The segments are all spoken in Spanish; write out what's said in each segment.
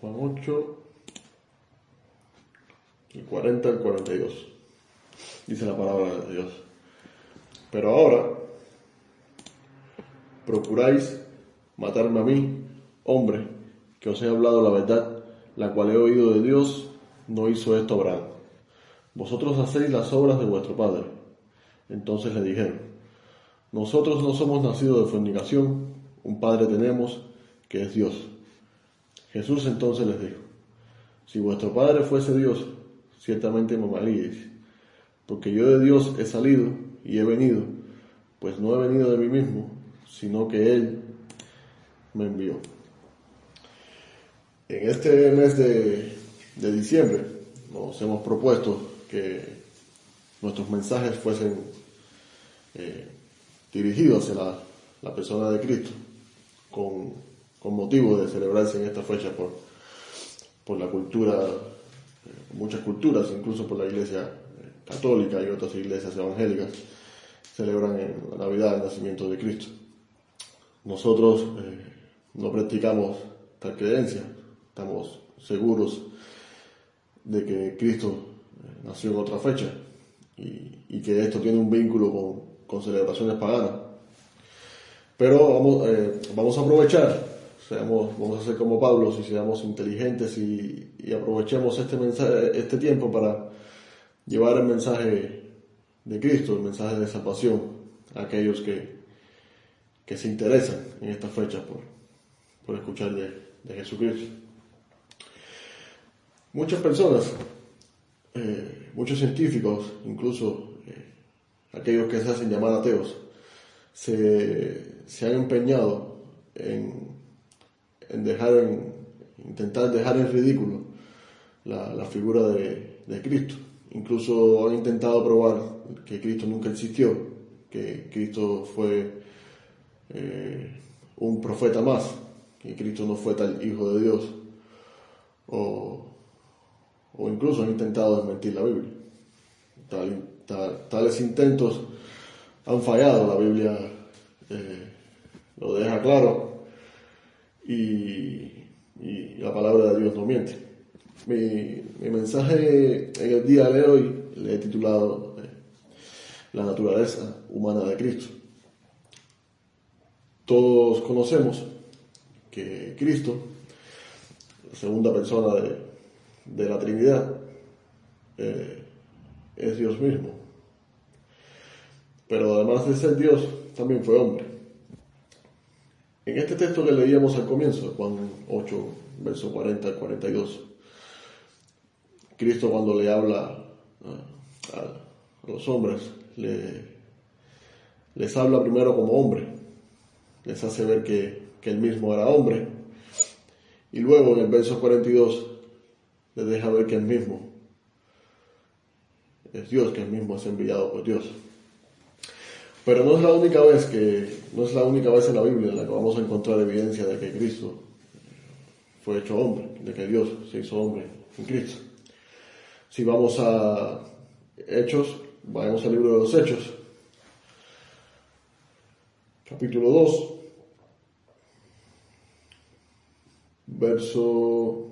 Juan 8, el 40 al 42. Dice la palabra de Dios. Pero ahora procuráis matarme a mí, hombre, que os he hablado la verdad, la cual he oído de Dios, no hizo esto Abraham. Vosotros hacéis las obras de vuestro padre. Entonces le dijeron, nosotros no somos nacidos de fornicación, un padre tenemos que es Dios. Jesús entonces les dijo, si vuestro padre fuese Dios, ciertamente me amaríais, porque yo de Dios he salido y he venido, pues no he venido de mí mismo, sino que Él me envió. En este mes de, diciembre nos hemos propuesto que nuestros mensajes fuesen eh, dirigidos hacia la, la, persona de Cristo, con, con, motivo de celebrarse en esta fecha por, por la cultura, eh, muchas culturas, incluso por la iglesia eh, católica y otras iglesias evangélicas, celebran en la Navidad el nacimiento de Cristo. Nosotros eh, no practicamos tal creencia, estamos seguros de que Cristo nació en otra fecha y, que esto tiene un vínculo con, celebraciones paganas. Pero vamos, vamos a aprovechar, seamos, vamos a ser como Pablo, si seamos inteligentes y, aprovechemos este, mensaje, este tiempo para llevar el mensaje de Cristo, el mensaje de salvación a aquellos que, que se interesan en esta fecha por, por escuchar de, Jesucristo. Muchas personas, eh, muchos científicos, incluso eh, aquellos que se hacen llamar ateos, se, han empeñado en, en, dejar, en intentar dejar en ridículo la, figura de, Cristo. Incluso han intentado probar que Cristo nunca existió, que Cristo fue eh, un profeta más, que Cristo no fue tal hijo de Dios, o, incluso han intentado desmentir la Biblia. tales intentos han fallado, la Biblia eh, lo deja claro y, la palabra de Dios no miente. Mi, mensaje en el día de hoy le he titulado eh, La naturaleza humana de Cristo. Todos conocemos que Cristo, la segunda persona de, la Trinidad, eh, es Dios mismo. Pero además de ser Dios, también fue hombre. En este texto que leíamos al comienzo, Juan 8, verso 40 al 42, Cristo cuando le habla a, los hombres, les habla primero como hombre, les hace ver que, él mismo era hombre. Y luego en el verso 42 les deja ver que él mismo es Dios, que él mismo es enviado por Dios. Pero no es la única vez que, no es la única vez en la Biblia en la que vamos a encontrar evidencia de que Cristo fue hecho hombre, de que Dios se hizo hombre en Cristo. Si vamos a Hechos, vayamos al libro de los Hechos, capítulo 2, verso,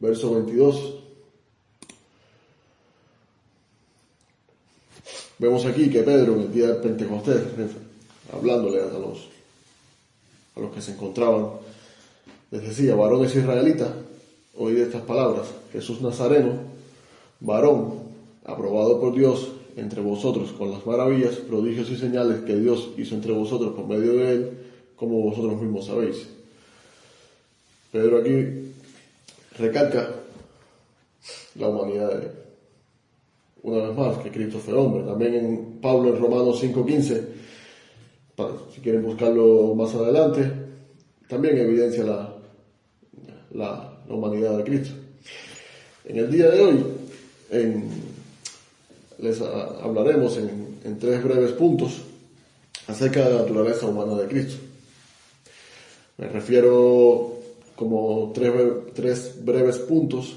verso 22. Vemos aquí que Pedro en el día de Pentecostés, hablándole a los, a los que se encontraban, les decía, varones israelitas, oíd estas palabras, Jesús Nazareno, varón, aprobado por Dios entre vosotros con las maravillas, prodigios y señales que Dios hizo entre vosotros por medio de él, como vosotros mismos sabéis. Pedro aquí recalca la humanidad de, una vez más, que Cristo fue hombre. También en Pablo en Romanos 5.15, si quieren buscarlo más adelante, también evidencia la, la, humanidad de Cristo. En el día de hoy, les hablaremos en, en tres breves puntos acerca de la naturaleza humana de Cristo. Me refiero como tres, tres breves puntos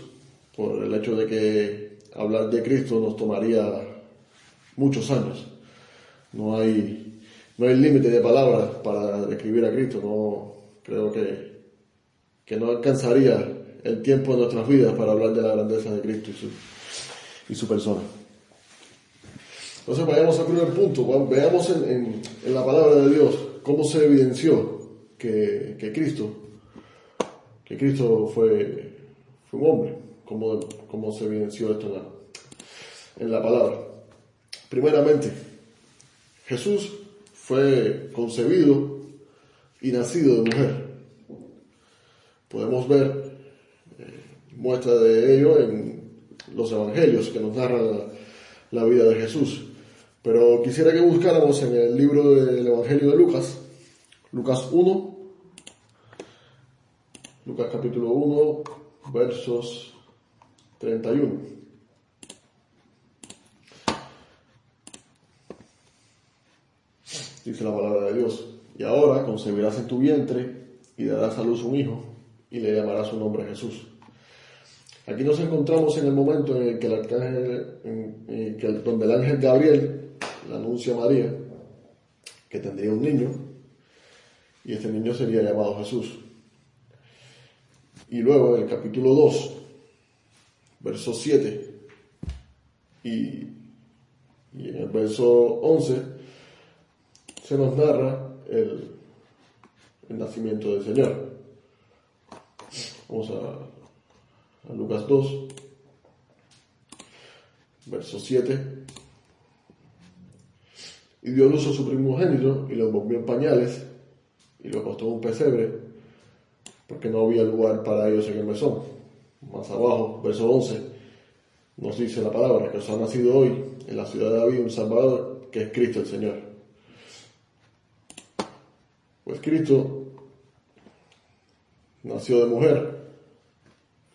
por el hecho de que hablar de Cristo nos tomaría muchos años. No hay, no hay límite de palabras para describir a Cristo. No creo que que no alcanzaría el tiempo de nuestras vidas para hablar de la grandeza de Cristo y su, y su persona. Entonces vayamos al primer punto, veamos en, en, la palabra de Dios cómo se evidenció que, que Cristo, que Cristo fue, fue un hombre, cómo, cómo se evidenció esto en la, la palabra. Primeramente, Jesús fue concebido y nacido de mujer. Podemos ver eh, muestra de ello en los evangelios que nos narran la, vida de Jesús. Pero quisiera que buscáramos en el libro del Evangelio de Lucas, Lucas 1, Lucas capítulo 1, versos 31. dice la palabra de Dios. Y ahora concebirás en tu vientre y darás a luz un hijo y le llamarás su nombre Jesús. Aquí nos encontramos en el momento en el que el arcángel, que donde el ángel Gabriel le anuncia a María que tendría un niño y este niño sería llamado Jesús. Y luego en el capítulo 2, verso 7 y, en el verso 11, se nos narra el, nacimiento del Señor. Vamos a, a Lucas 2, verso 7. Y dio luz a su primogénito y lo envolvió en pañales y lo acostó en un pesebre porque no había lugar para ellos en el mesón. Más abajo, verso 11, nos dice la palabra que os ha nacido hoy en la ciudad de David un Salvador que es Cristo el Señor. Pues Cristo nació de mujer,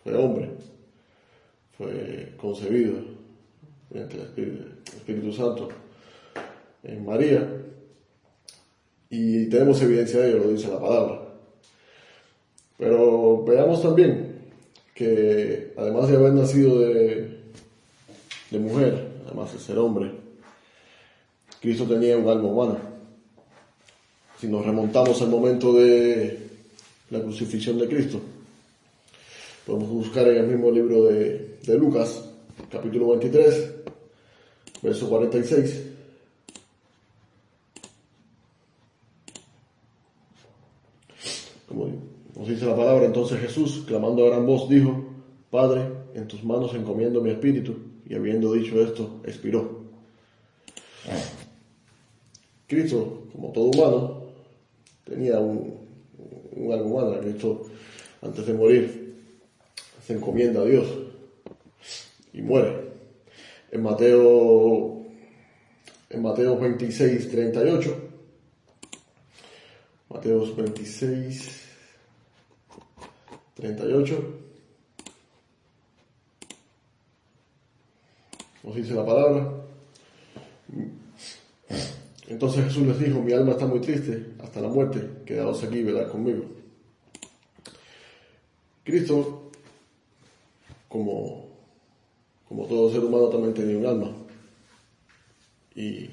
fue hombre, fue concebido mediante el Espíritu, Santo en María y tenemos evidencia de ello, lo dice la palabra. Pero veamos también que además de haber nacido de, de mujer, además de ser hombre, Cristo tenía un alma humana si nos remontamos al momento de la crucifixión de Cristo, podemos buscar en el mismo libro de, Lucas, capítulo 23, verso 46. Como nos dice la palabra, entonces Jesús, clamando a gran voz, dijo, Padre, en tus manos encomiendo mi espíritu, y habiendo dicho esto, expiró. Cristo, como todo humano, tenía un, un que esto antes de morir se encomienda a Dios y muere. En Mateo, en Mateo 26, 38, Mateo 26, 38, nos dice la palabra, entonces Jesús les dijo, mi alma está muy triste hasta la muerte, quedaos aquí velad conmigo. Cristo, como, como todo ser humano, también tenía un alma. Y,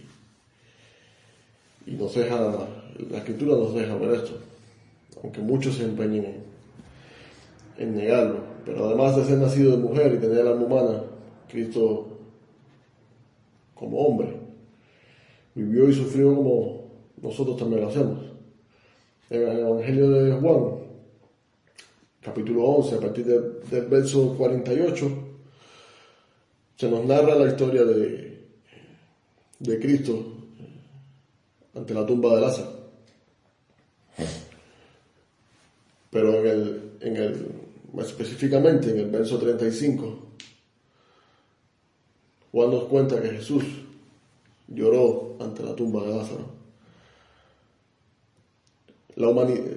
y nos deja, la escritura nos deja ver esto, aunque muchos se empeñen en, negarlo. Pero además de ser nacido de mujer y tener el alma humana, Cristo como hombre vivió y sufrió como nosotros también lo hacemos. En el Evangelio de Juan, capítulo 11, a partir del verso 48, se nos narra la historia de, de Cristo ante la tumba de Lázaro. Pero en el, en el, específicamente en el verso 35, Juan nos cuenta que Jesús lloró ante la tumba de Lázaro. La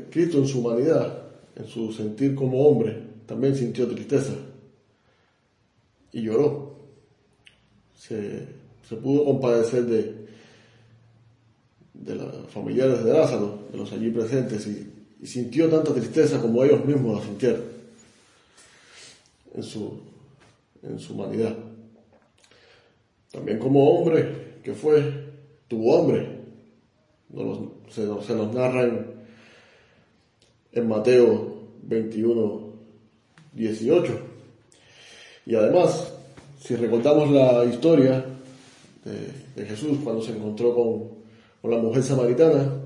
Cristo en su humanidad, en su sentir como hombre, también sintió tristeza y lloró. Se, pudo compadecer de, de los familiares de Lázaro, de los allí presentes, y, sintió tanta tristeza como ellos mismos la sintieron en su, en su humanidad. También como hombre, que fue tu hombre. se, nos, narra en, Mateo 21, 18. Y además, si recordamos la historia de, Jesús cuando se encontró con, con, la mujer samaritana,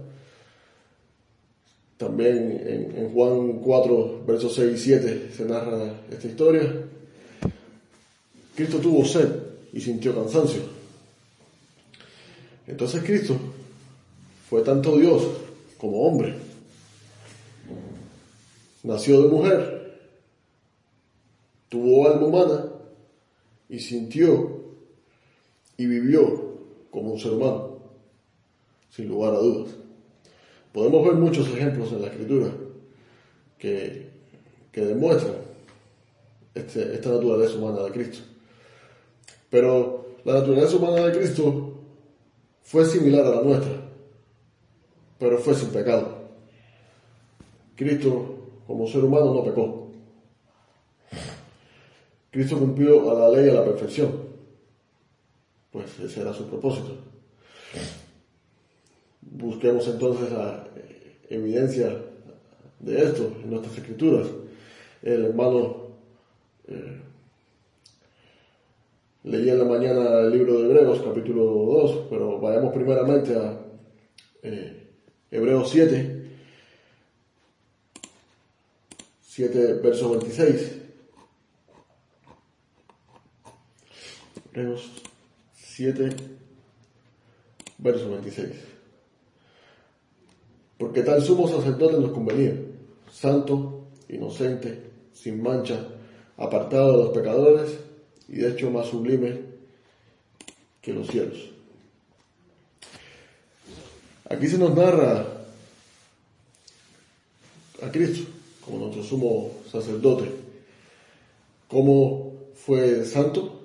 también en, Juan 4, versos 6 y 7 se narra esta historia. Cristo tuvo sed y sintió cansancio. Entonces Cristo fue tanto Dios como hombre. Nació de mujer, tuvo alma humana y sintió y vivió como un ser humano, sin lugar a dudas. Podemos ver muchos ejemplos en la escritura que, que demuestran este, esta naturaleza humana de Cristo. Pero la naturaleza humana de Cristo fue similar a la nuestra, pero fue sin pecado. Cristo como ser humano no pecó. Cristo cumplió a la ley a la perfección, pues ese era su propósito. Busquemos entonces la evidencia de esto en nuestras escrituras. El hermano eh, leí en la mañana el libro de Hebreos, capítulo 2, pero vayamos primeramente a eh, Hebreos 7, 7, verso 26. Hebreos 7, verso 26. Porque tal sumo sacerdote nos convenía, santo, inocente, sin mancha, apartado de los pecadores y de hecho más sublime que los cielos. Aquí se nos narra a Cristo como nuestro sumo sacerdote, cómo fue santo,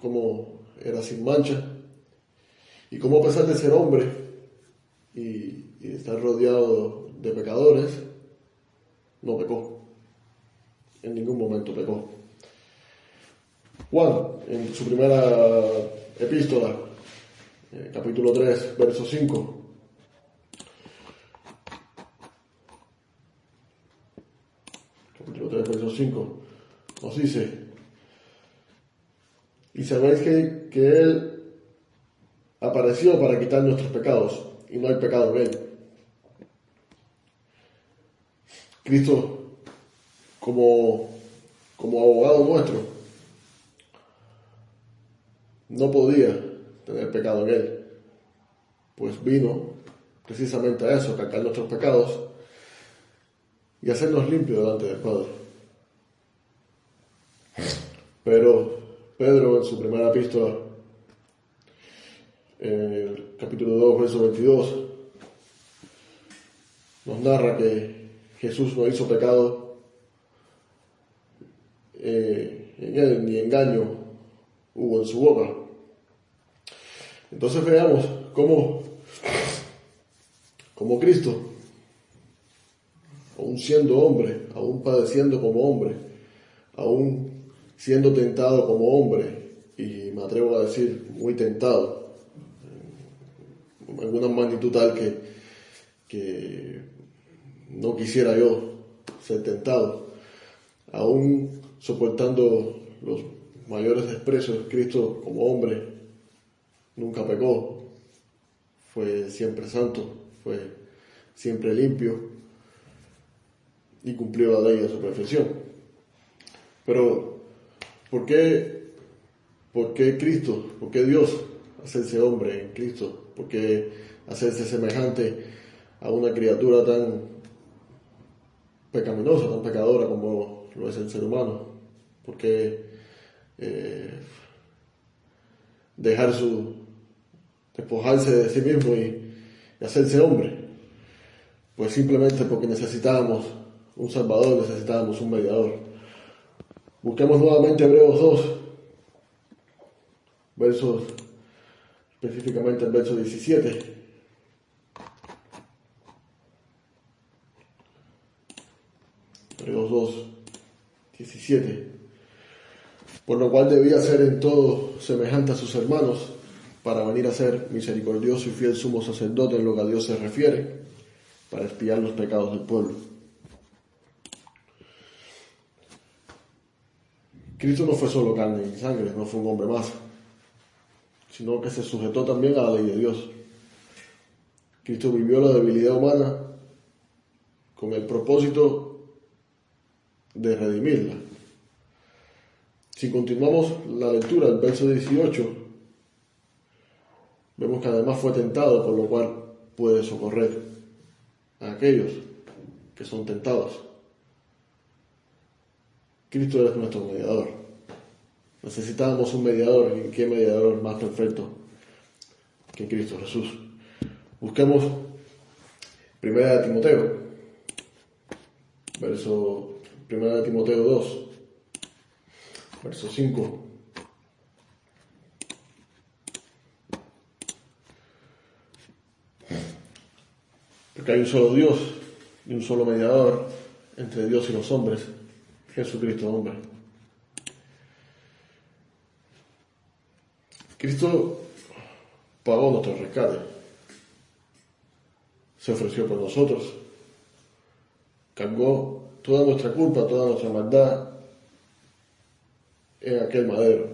cómo era sin mancha, y cómo a pesar de ser hombre y, y estar rodeado de pecadores, no pecó. En ningún momento pecó. Juan, en su primera epístola, eh, capítulo 3, verso 5, capítulo 3, verso 5, nos dice, y sabéis que, que Él apareció para quitar nuestros pecados, y no hay pecado en Él. Cristo, como, como abogado nuestro, no podía tener pecado en él, pues vino precisamente a eso, a cargar nuestros pecados y hacernos limpios delante del Padre. Pero Pedro en su primera epístola, en el capítulo 2, verso 22, nos narra que Jesús no hizo pecado eh, en él, ni engaño hubo en su boca. Entonces veamos cómo, como Cristo, aún siendo hombre, aún padeciendo como hombre, aún siendo tentado como hombre, y me atrevo a decir muy tentado, en una magnitud tal que, que no quisiera yo ser tentado, aún soportando los mayores desprecios, Cristo como hombre nunca pecó, fue siempre santo, fue siempre limpio y cumplió la ley a su perfección. Pero, ¿por qué, por qué Cristo? ¿Por qué Dios hacerse hombre en Cristo? ¿Por qué hacerse semejante a una criatura tan pecaminosa, tan pecadora como lo es el ser humano? ¿Por qué eh, dejar su, despojarse de sí mismo y, hacerse hombre? Pues simplemente porque necesitábamos un Salvador, necesitábamos un mediador. Busquemos nuevamente Hebreos 2, versos, específicamente el verso 17. Hebreos 2, 17. Por lo cual debía ser en todo semejante a sus hermanos para venir a ser misericordioso y fiel sumo sacerdote en lo que a Dios se refiere, para espiar los pecados del pueblo. Cristo no fue solo carne y sangre, no fue un hombre más, sino que se sujetó también a la ley de Dios. Cristo vivió la debilidad humana con el propósito de redimirla. Si continuamos la lectura del verso 18, vemos que además fue tentado, por lo cual puede socorrer a aquellos que son tentados. Cristo es nuestro mediador. Necesitábamos un mediador, y qué mediador más perfecto que Cristo Jesús. Busquemos Primera de Timoteo, verso Primera de Timoteo 2, verso 5. Porque hay un solo Dios y un solo mediador entre Dios y los hombres, Jesucristo hombre. Cristo pagó nuestro rescate, se ofreció por nosotros, cargó toda nuestra culpa, toda nuestra maldad en aquel madero.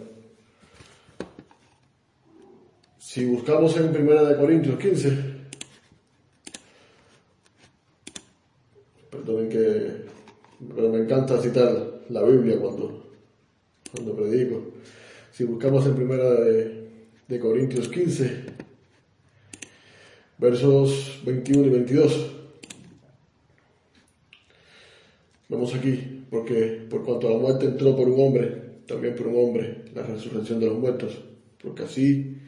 Si buscamos en 1 Corintios 15, perdonen que pero me encanta citar la Biblia cuando, cuando predico. Si buscamos en primera de, de Corintios 15, versos 21 y 22, vemos aquí, porque por cuanto la muerte entró por un hombre, también por un hombre la resurrección de los muertos, porque así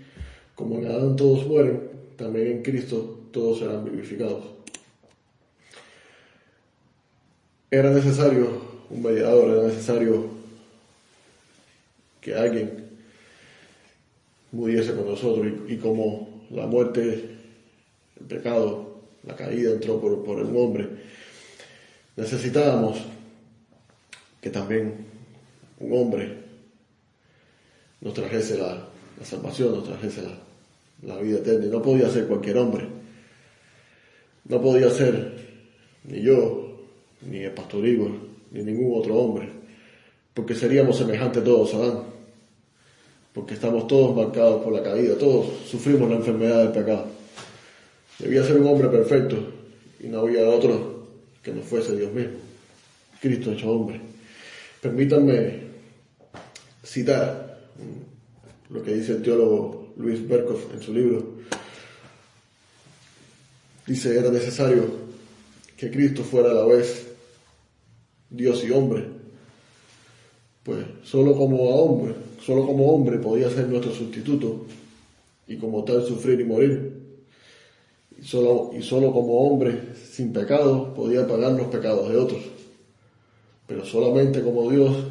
como en Adán todos mueren, también en Cristo todos serán vivificados. Era necesario un mediador, era necesario que alguien muriese con nosotros y, como la muerte, el pecado, la caída entró por, por un hombre, necesitábamos que también un hombre nos trajese la, salvación, nos trajese la, vida eterna. No podía ser cualquier hombre. No podía ser ni yo, ni el pastor Igor, ni ningún otro hombre, porque seríamos semejantes todos a Adán, porque estamos todos marcados por la caída, todos sufrimos la enfermedad del pecado. Debía ser un hombre perfecto y no había otro que no fuese Dios mismo, Cristo hecho hombre. Permítanme citar lo que dice el teólogo Luis Berkhoff en su libro. Dice, era necesario que Cristo fuera a la vez Dios y hombre. Pues solo como hombre, solo como hombre podía ser nuestro sustituto y como tal sufrir y morir. Y solo, y solo como hombre sin pecado podía pagar los pecados de otros. Pero solamente como Dios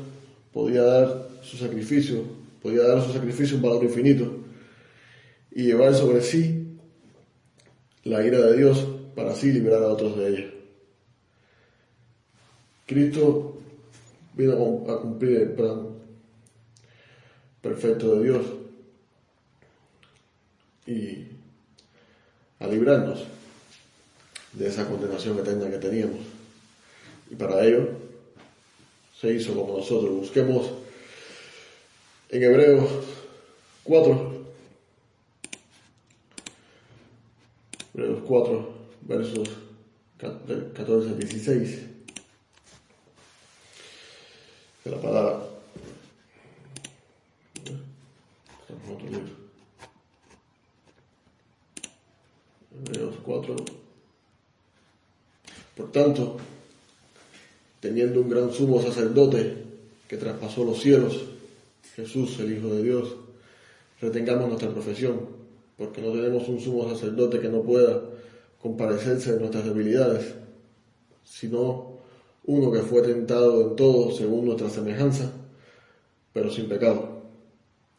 podía dar su sacrificio, podía dar su sacrificio un valor infinito y llevar sobre sí la ira de Dios para así liberar a otros de ella. Cristo vino a cumplir el plan perfecto de Dios y a librarnos de esa condenación eterna que teníamos. Y para ello se hizo como nosotros. Busquemos en Hebreos 4, Hebreos 4, versos 14 al 16 de la palabra. Hebreos 4. Por tanto, teniendo un gran sumo sacerdote que traspasó los cielos, Jesús, el Hijo de Dios, retengamos nuestra profesión, porque no tenemos un sumo sacerdote que no pueda comparecerse de nuestras debilidades, sino uno que fue tentado en todo según nuestra semejanza, pero sin pecado.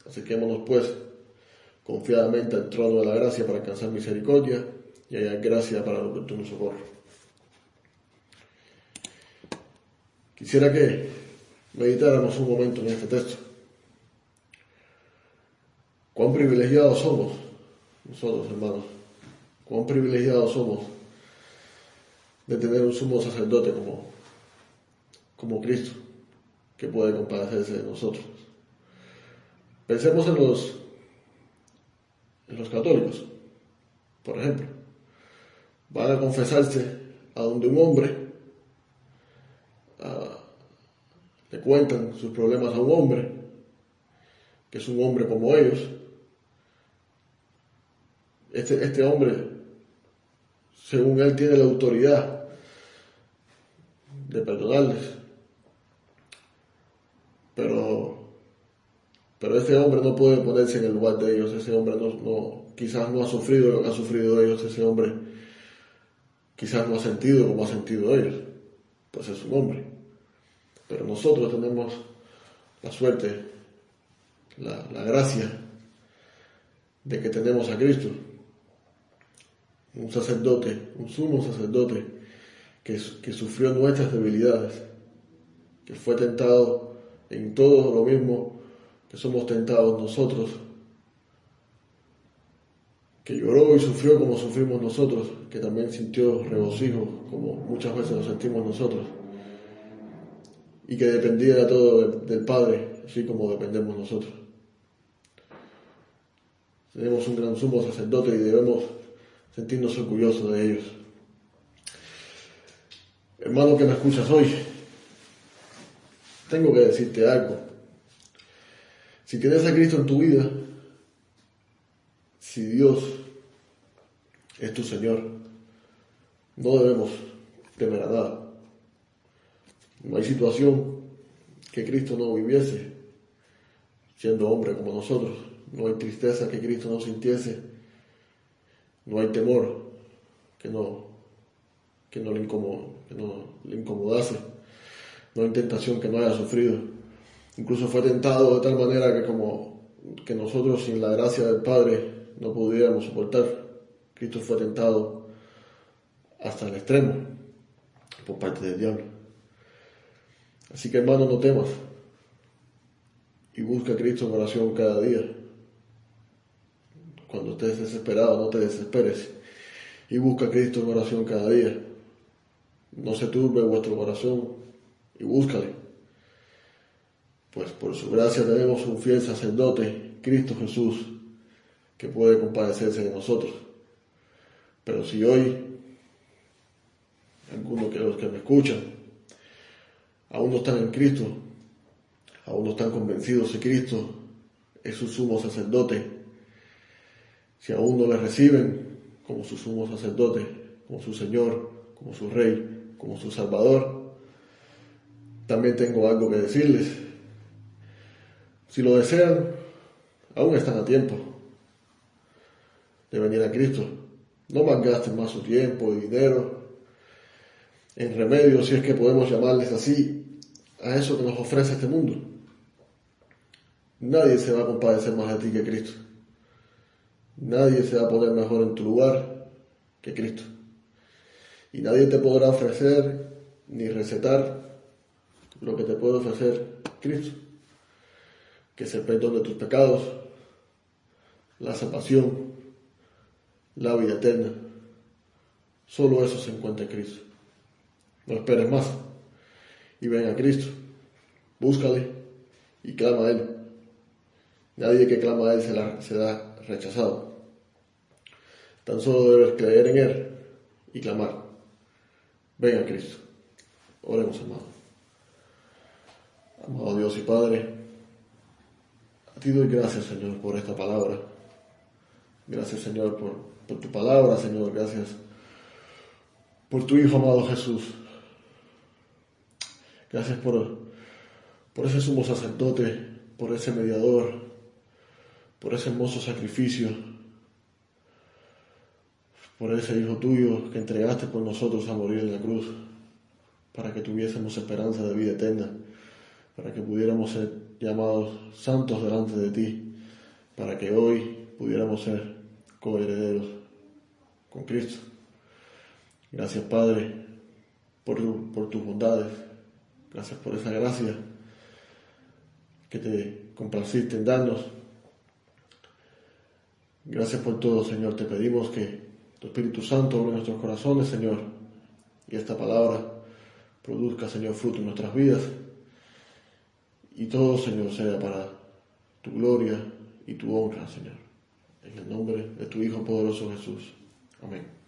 Acerquémonos pues confiadamente al trono de la gracia para alcanzar misericordia y hallar gracia para el oportuno socorro. Quisiera que meditáramos un momento en este texto. Privilegiados somos nosotros, hermanos. Cuán privilegiados somos de tener un sumo sacerdote como como Cristo, que puede compadecerse de nosotros. Pensemos en los, en los católicos, por ejemplo. Van a confesarse a donde un hombre le cuentan sus problemas a un hombre, que es un hombre como ellos. Este, este hombre, según él, tiene la autoridad de perdonarles. Pero, pero este hombre no puede ponerse en el lugar de ellos, ese hombre no, quizás no ha sufrido lo que ha sufrido ellos, ese hombre quizás no ha sentido como ha sentido ellos, pues es un hombre. Pero nosotros tenemos la suerte, la, la gracia de que tenemos a Cristo, un sacerdote, un sumo sacerdote que, que sufrió nuestras debilidades, que fue tentado en todo lo mismo que somos tentados nosotros, que lloró y sufrió como sufrimos nosotros, que también sintió regocijo como muchas veces lo sentimos nosotros, y que dependía todo del Padre, así como dependemos nosotros. Tenemos un gran sumo sacerdote y debemos sentirnos orgullosos de ellos. Hermano que me escuchas hoy, tengo que decirte algo. Si tienes a Cristo en tu vida, si Dios es tu Señor, no debemos temer a nada. No hay situación que Cristo no viviese siendo hombre como nosotros. No hay tristeza que Cristo no sintiese. No hay temor que no, que no, le, que no le incomodase no hay tentación que no haya sufrido. Incluso fue tentado de tal manera que como que nosotros sin la gracia del Padre no pudiéramos soportar. Cristo fue tentado hasta el extremo por parte del diablo. Así que hermano, no temas y busca a Cristo en oración cada día. Cuando estés desesperado, no te desesperes y busca a Cristo en oración cada día. No se turbe vuestro corazón, y búscale. Pues por su gracia tenemos un fiel sacerdote, Cristo Jesús, que puede compadecerse de nosotros. Pero si hoy algunos de los que me escuchan aún no están en Cristo, aún no están convencidos de Cristo es su sumo sacerdote, si aún no le reciben como su sumo sacerdote, como su Señor, como su Rey, como su Salvador, también tengo algo que decirles. Si lo desean, aún están a tiempo de venir a Cristo. No malgasten más su tiempo y dinero en remedios, si es que podemos llamarles así, a eso que nos ofrece este mundo. Nadie se va a compadecer más de ti que Cristo. Nadie se va a poner mejor en tu lugar que Cristo. Y nadie te podrá ofrecer ni recetar lo que te puede ofrecer Cristo, que es el perdón de tus pecados, la salvación, la vida eterna. Solo eso se encuentra en Cristo. No esperes más y ven a Cristo. Búscale y clama a Él. Nadie que clama a Él será, será rechazado. Tan solo debes creer en Él y clamar. Ven a Cristo. Oremos, hermano. Amado Dios y Padre, a ti doy gracias, Señor, por esta palabra. Gracias, Señor, por, tu palabra, Señor. Gracias por tu Hijo, amado Jesús. Gracias por, por ese sumo sacerdote, por ese mediador, por ese hermoso sacrificio, por ese Hijo tuyo que entregaste por nosotros a morir en la cruz, para que tuviésemos esperanza de vida eterna para que pudiéramos ser llamados santos delante de ti, para que hoy pudiéramos ser coherederos con Cristo. Gracias Padre por, por tus bondades, gracias por esa gracia que te complaciste en darnos. Gracias por todo, Señor. Te pedimos que tu Espíritu Santo obre nuestros corazones, Señor, y esta palabra produzca, Señor, fruto en nuestras vidas y todo, Señor, sea para tu gloria y tu honra, Señor. En el nombre de tu Hijo poderoso Jesús. Amén.